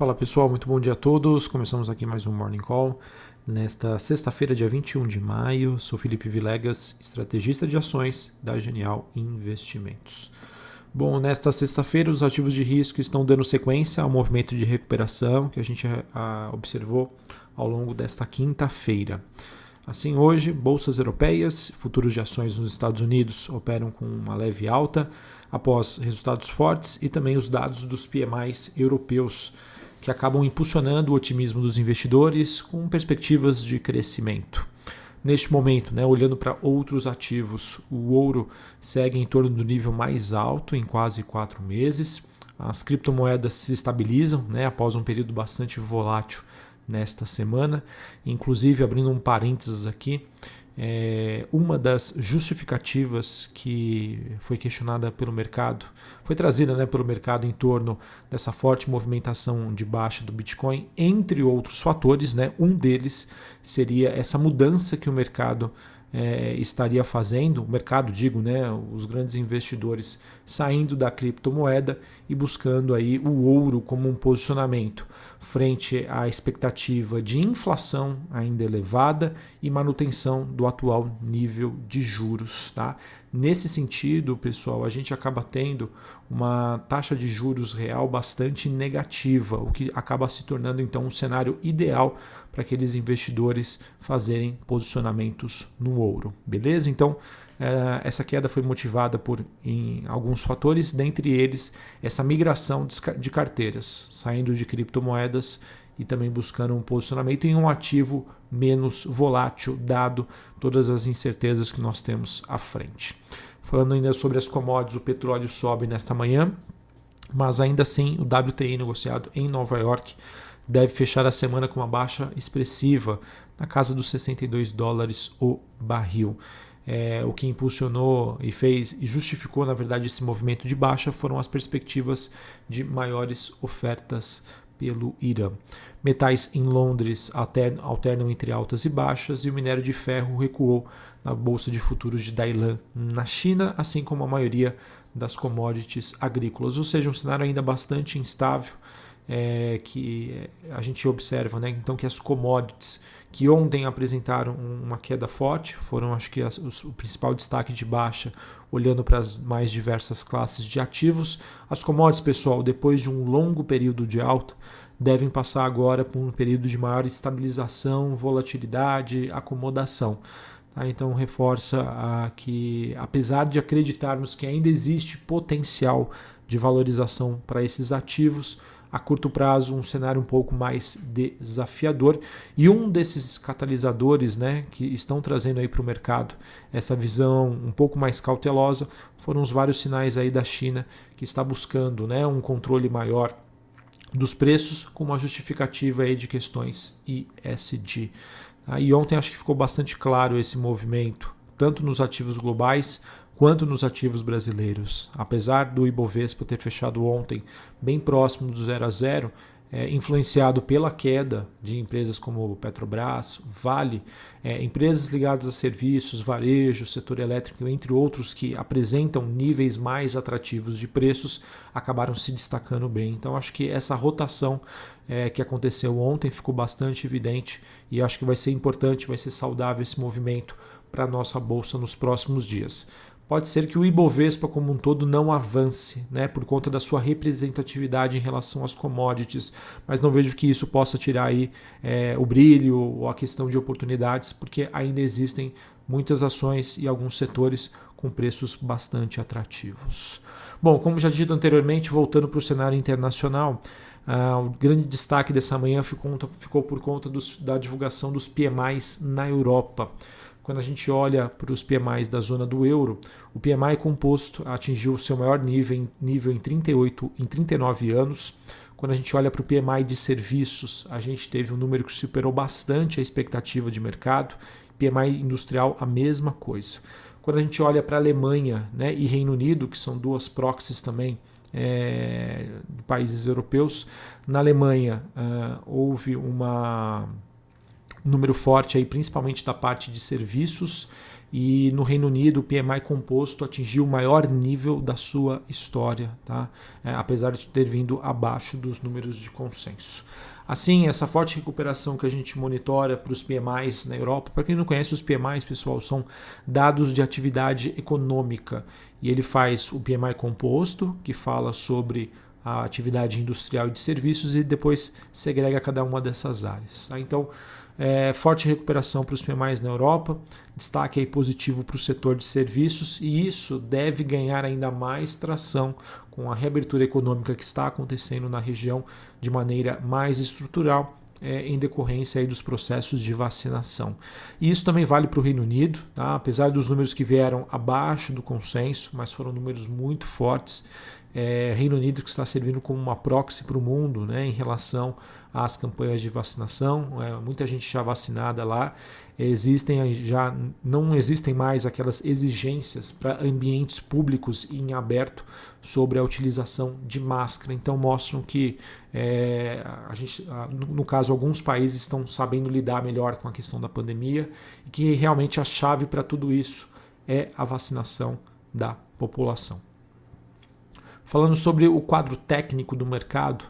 Fala pessoal, muito bom dia a todos. Começamos aqui mais um Morning Call. Nesta sexta-feira, dia 21 de maio, sou Felipe Vilegas, estrategista de ações da Genial Investimentos. Bom, nesta sexta-feira, os ativos de risco estão dando sequência ao movimento de recuperação que a gente a, observou ao longo desta quinta-feira. Assim, hoje, bolsas europeias, futuros de ações nos Estados Unidos operam com uma leve alta após resultados fortes e também os dados dos PMIs europeus que acabam impulsionando o otimismo dos investidores com perspectivas de crescimento. Neste momento, né, olhando para outros ativos, o ouro segue em torno do nível mais alto em quase quatro meses. As criptomoedas se estabilizam né, após um período bastante volátil nesta semana. Inclusive, abrindo um parênteses aqui, é, uma das justificativas que foi questionada pelo mercado, foi trazida né, pelo mercado em torno dessa forte movimentação de baixa do Bitcoin, entre outros fatores, né, um deles seria essa mudança que o mercado é, estaria fazendo, o mercado, digo, né, os grandes investidores saindo da criptomoeda e buscando aí o ouro como um posicionamento frente à expectativa de inflação ainda elevada e manutenção do atual nível de juros. Tá? Nesse sentido, pessoal, a gente acaba tendo uma taxa de juros real bastante negativa, o que acaba se tornando então um cenário ideal para aqueles investidores fazerem posicionamentos no ouro. Beleza? Então, essa queda foi motivada por alguns fatores, dentre eles essa migração de carteiras, saindo de criptomoedas e também buscando um posicionamento em um ativo menos volátil, dado todas as incertezas que nós temos à frente. Falando ainda sobre as commodities, o petróleo sobe nesta manhã, mas ainda assim o WTI negociado em Nova York deve fechar a semana com uma baixa expressiva na casa dos 62 dólares o barril. É, o que impulsionou e fez e justificou, na verdade, esse movimento de baixa foram as perspectivas de maiores ofertas pelo Irã. Metais em Londres alternam, entre altas e baixas e o minério de ferro recuou na bolsa de futuros de Dailan na China, assim como a maioria das commodities agrícolas, ou seja, um cenário ainda bastante instável é, que a gente observa, né? então que as commodities que ontem apresentaram uma queda forte, foram acho que as, o principal destaque de baixa, olhando para as mais diversas classes de ativos. As commodities, pessoal, depois de um longo período de alta, devem passar agora por um período de maior estabilização, volatilidade, acomodação. Tá? Então reforça que, apesar de acreditarmos que ainda existe potencial de valorização para esses ativos, a curto prazo um cenário um pouco mais desafiador e um desses catalisadores né, que estão trazendo aí para o mercado essa visão um pouco mais cautelosa foram os vários sinais aí da China que está buscando né, um controle maior dos preços com uma justificativa aí de questões ISD. E ontem acho que ficou bastante claro esse movimento, tanto nos ativos globais quanto nos ativos brasileiros. Apesar do Ibovespa ter fechado ontem bem próximo do zero a zero, é, influenciado pela queda de empresas como Petrobras, Vale, é, empresas ligadas a serviços, varejo, setor elétrico, entre outros que apresentam níveis mais atrativos de preços, acabaram se destacando bem. Então, acho que essa rotação é, que aconteceu ontem ficou bastante evidente e acho que vai ser importante, vai ser saudável esse movimento para a nossa bolsa nos próximos dias pode ser que o Ibovespa como um todo não avance, né, por conta da sua representatividade em relação às commodities, mas não vejo que isso possa tirar aí é, o brilho ou a questão de oportunidades, porque ainda existem muitas ações e alguns setores com preços bastante atrativos. Bom, como já dito anteriormente, voltando para o cenário internacional, Uh, o grande destaque dessa manhã ficou, ficou por conta dos, da divulgação dos PMIs na Europa. Quando a gente olha para os PMIs da zona do euro, o PMI composto atingiu seu maior nível nível em 38 em 39 anos. Quando a gente olha para o PMI de serviços, a gente teve um número que superou bastante a expectativa de mercado. PMI industrial, a mesma coisa. Quando a gente olha para a Alemanha né, e Reino Unido, que são duas proxies também é, de países europeus, na Alemanha uh, houve uma número forte aí, principalmente da parte de serviços, e no Reino Unido o PMI composto atingiu o maior nível da sua história, tá? É, apesar de ter vindo abaixo dos números de consenso. Assim, essa forte recuperação que a gente monitora para os PMIs na Europa, para quem não conhece os PMIs, pessoal, são dados de atividade econômica e ele faz o PMI composto, que fala sobre a atividade industrial e de serviços e depois segrega cada uma dessas áreas. Tá? Então, é, forte recuperação para os PMIs na Europa, destaque aí positivo para o setor de serviços e isso deve ganhar ainda mais tração com a reabertura econômica que está acontecendo na região de maneira mais estrutural é, em decorrência aí dos processos de vacinação. E isso também vale para o Reino Unido, tá? apesar dos números que vieram abaixo do consenso, mas foram números muito fortes. É, Reino Unido que está servindo como uma proxy para o mundo né, em relação às campanhas de vacinação, é, muita gente já vacinada lá. Existem já não existem mais aquelas exigências para ambientes públicos em aberto sobre a utilização de máscara. Então mostram que é, a gente, no caso, alguns países estão sabendo lidar melhor com a questão da pandemia e que realmente a chave para tudo isso é a vacinação da população. Falando sobre o quadro técnico do mercado,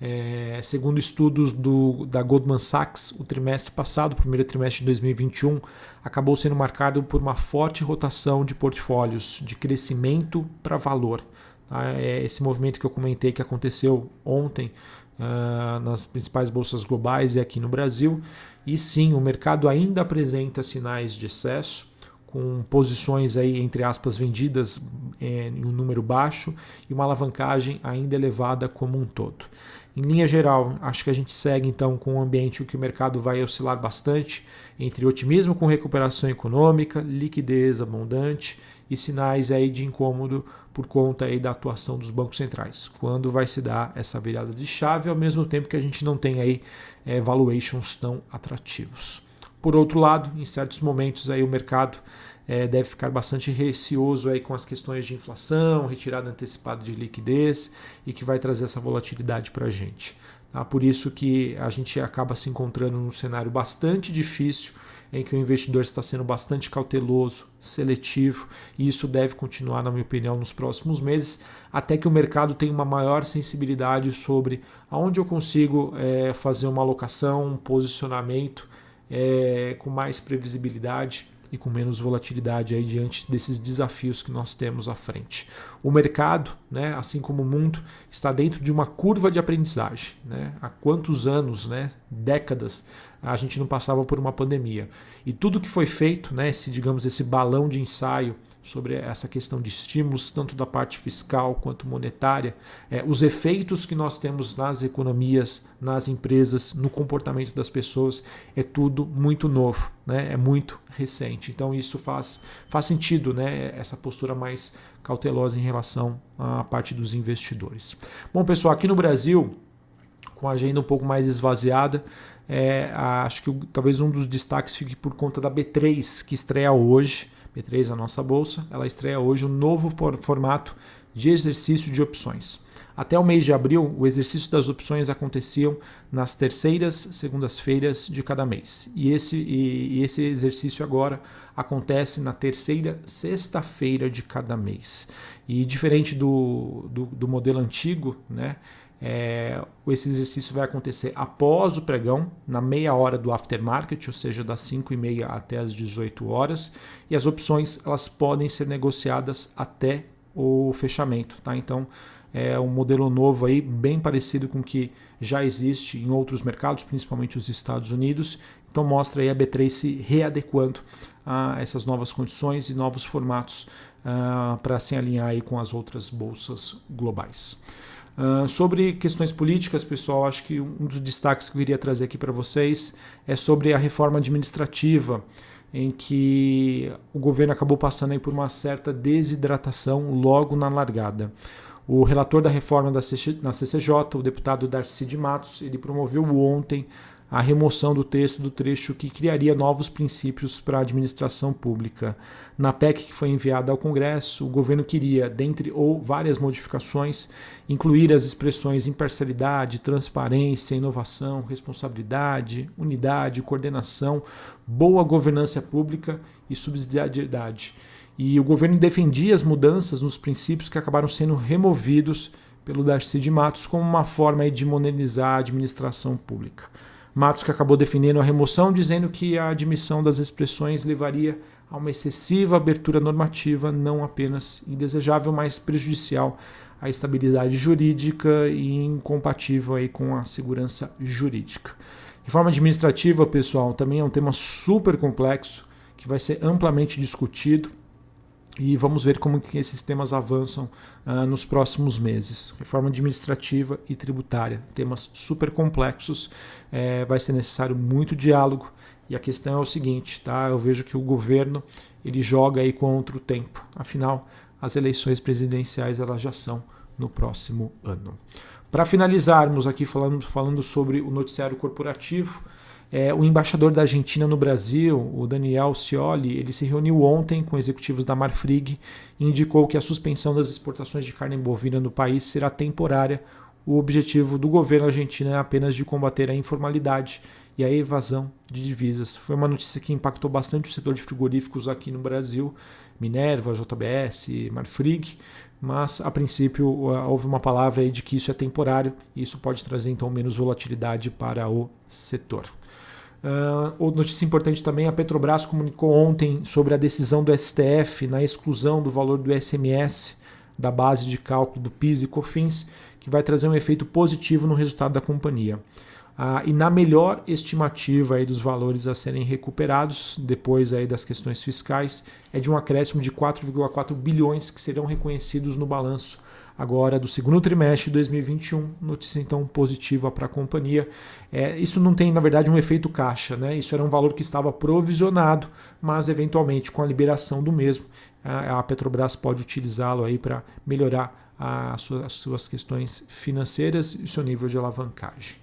é, segundo estudos do, da Goldman Sachs, o trimestre passado, o primeiro trimestre de 2021, acabou sendo marcado por uma forte rotação de portfólios, de crescimento para valor. Tá? É esse movimento que eu comentei que aconteceu ontem uh, nas principais bolsas globais e aqui no Brasil. E sim, o mercado ainda apresenta sinais de excesso com posições aí entre aspas vendidas é, em um número baixo e uma alavancagem ainda elevada como um todo. Em linha geral, acho que a gente segue então com um ambiente em que o mercado vai oscilar bastante entre otimismo com recuperação econômica, liquidez abundante e sinais aí de incômodo por conta aí da atuação dos bancos centrais. Quando vai se dar essa virada de chave, ao mesmo tempo que a gente não tem aí é, valuations tão atrativos. Por outro lado, em certos momentos aí o mercado é, deve ficar bastante receoso aí com as questões de inflação, retirada antecipada de liquidez e que vai trazer essa volatilidade para a gente. Tá? Por isso que a gente acaba se encontrando num cenário bastante difícil em que o investidor está sendo bastante cauteloso, seletivo, e isso deve continuar, na minha opinião, nos próximos meses, até que o mercado tenha uma maior sensibilidade sobre aonde eu consigo é, fazer uma alocação, um posicionamento é, com mais previsibilidade e com menos volatilidade aí diante desses desafios que nós temos à frente. O mercado, né, assim como o mundo, está dentro de uma curva de aprendizagem. Né? Há quantos anos, né, décadas, a gente não passava por uma pandemia. E tudo que foi feito, né, esse, digamos, esse balão de ensaio sobre essa questão de estímulos, tanto da parte fiscal quanto monetária, é, os efeitos que nós temos nas economias, nas empresas, no comportamento das pessoas, é tudo muito novo, né? é muito recente. Então isso faz, faz sentido, né? essa postura mais cautelosa em relação à parte dos investidores. Bom, pessoal, aqui no Brasil, com a agenda um pouco mais esvaziada, é, acho que talvez um dos destaques fique por conta da B3, que estreia hoje. B3, a nossa bolsa, ela estreia hoje um novo formato de exercício de opções. Até o mês de abril, o exercício das opções aconteciam nas terceiras segundas-feiras de cada mês. E esse, e, e esse exercício agora acontece na terceira sexta-feira de cada mês. E diferente do, do, do modelo antigo, né? É, esse exercício vai acontecer após o pregão, na meia hora do aftermarket, ou seja, das 5 e meia até as 18 horas, e as opções elas podem ser negociadas até o fechamento. Tá? Então é um modelo novo aí, bem parecido com o que já existe em outros mercados, principalmente os Estados Unidos. Então mostra aí a B3 se readequando a essas novas condições e novos formatos uh, para se alinhar aí com as outras bolsas globais. Uh, sobre questões políticas, pessoal, acho que um dos destaques que eu queria trazer aqui para vocês é sobre a reforma administrativa, em que o governo acabou passando por uma certa desidratação logo na largada. O relator da reforma da CC, na CCJ, o deputado Darcy de Matos, ele promoveu ontem a remoção do texto do trecho que criaria novos princípios para a administração pública. Na PEC que foi enviada ao Congresso, o governo queria, dentre ou várias modificações, incluir as expressões imparcialidade, transparência, inovação, responsabilidade, unidade, coordenação, boa governança pública e subsidiariedade. E o governo defendia as mudanças nos princípios que acabaram sendo removidos pelo Darcy de Matos como uma forma de modernizar a administração pública. Matos que acabou defendendo a remoção, dizendo que a admissão das expressões levaria a uma excessiva abertura normativa, não apenas indesejável, mas prejudicial à estabilidade jurídica e incompatível aí com a segurança jurídica. Reforma administrativa, pessoal, também é um tema super complexo que vai ser amplamente discutido e vamos ver como que esses temas avançam uh, nos próximos meses. Reforma administrativa e tributária, temas super complexos, é, vai ser necessário muito diálogo e a questão é o seguinte, tá? Eu vejo que o governo ele joga aí contra o tempo. Afinal, as eleições presidenciais elas já são no próximo ano. Para finalizarmos aqui falando, falando sobre o noticiário corporativo, é, o embaixador da Argentina no Brasil, o Daniel Scioli, ele se reuniu ontem com executivos da Marfrig e indicou que a suspensão das exportações de carne bovina no país será temporária. O objetivo do governo argentino é apenas de combater a informalidade e a evasão de divisas. Foi uma notícia que impactou bastante o setor de frigoríficos aqui no Brasil, Minerva, JBS, Marfrig, mas a princípio houve uma palavra aí de que isso é temporário e isso pode trazer então menos volatilidade para o setor. Uh, outra notícia importante também, a Petrobras comunicou ontem sobre a decisão do STF na exclusão do valor do SMS da base de cálculo do PIS e COFINS, que vai trazer um efeito positivo no resultado da companhia. Uh, e na melhor estimativa aí dos valores a serem recuperados, depois aí das questões fiscais, é de um acréscimo de 4,4 bilhões que serão reconhecidos no balanço agora do segundo trimestre de 2021. Notícia então positiva para a companhia. É, isso não tem, na verdade, um efeito caixa, né? Isso era um valor que estava provisionado, mas eventualmente com a liberação do mesmo, a, Petrobras pode utilizá-lo aí para melhorar as suas questões financeiras e seu nível de alavancagem.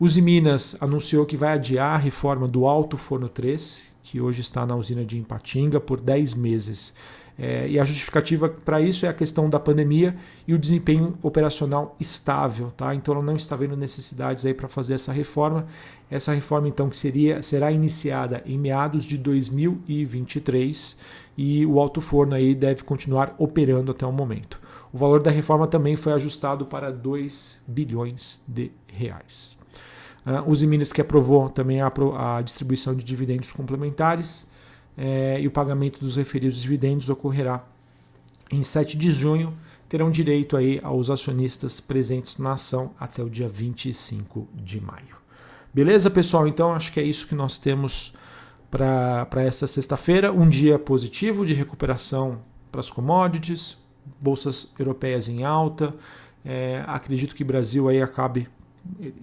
Uzi Minas anunciou que vai adiar a reforma do Alto Forno 3, que hoje está na usina de Ipatinga, por 10 meses. É, e a justificativa para isso é a questão da pandemia e o desempenho operacional estável, tá? Então ela não está vendo necessidades aí para fazer essa reforma. Essa reforma então que seria será iniciada em meados de 2023 e o alto forno aí deve continuar operando até o momento. O valor da reforma também foi ajustado para 2 bilhões de reais. Uh, os Minas que aprovou também a, a distribuição de dividendos complementares é, e o pagamento dos referidos dividendos ocorrerá em 7 de junho. Terão direito aí aos acionistas presentes na ação até o dia 25 de maio. Beleza, pessoal? Então acho que é isso que nós temos para essa sexta-feira. Um dia positivo de recuperação para as commodities, bolsas europeias em alta. É, acredito que o Brasil aí acabe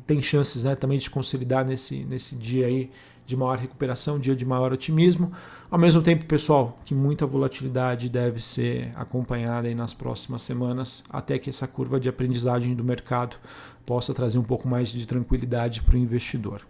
tem chances né, também de consolidar nesse, nesse dia aí de maior recuperação, dia de maior otimismo. Ao mesmo tempo, pessoal, que muita volatilidade deve ser acompanhada aí nas próximas semanas, até que essa curva de aprendizagem do mercado possa trazer um pouco mais de tranquilidade para o investidor.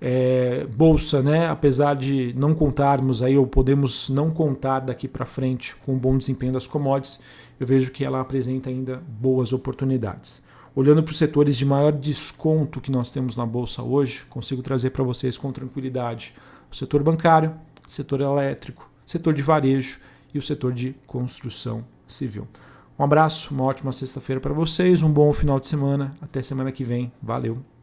É, bolsa, né? Apesar de não contarmos aí ou podemos não contar daqui para frente com o bom desempenho das commodities, eu vejo que ela apresenta ainda boas oportunidades. Olhando para os setores de maior desconto que nós temos na bolsa hoje, consigo trazer para vocês com tranquilidade o setor bancário, setor elétrico, setor de varejo e o setor de construção civil. Um abraço, uma ótima sexta-feira para vocês, um bom final de semana. Até semana que vem. Valeu!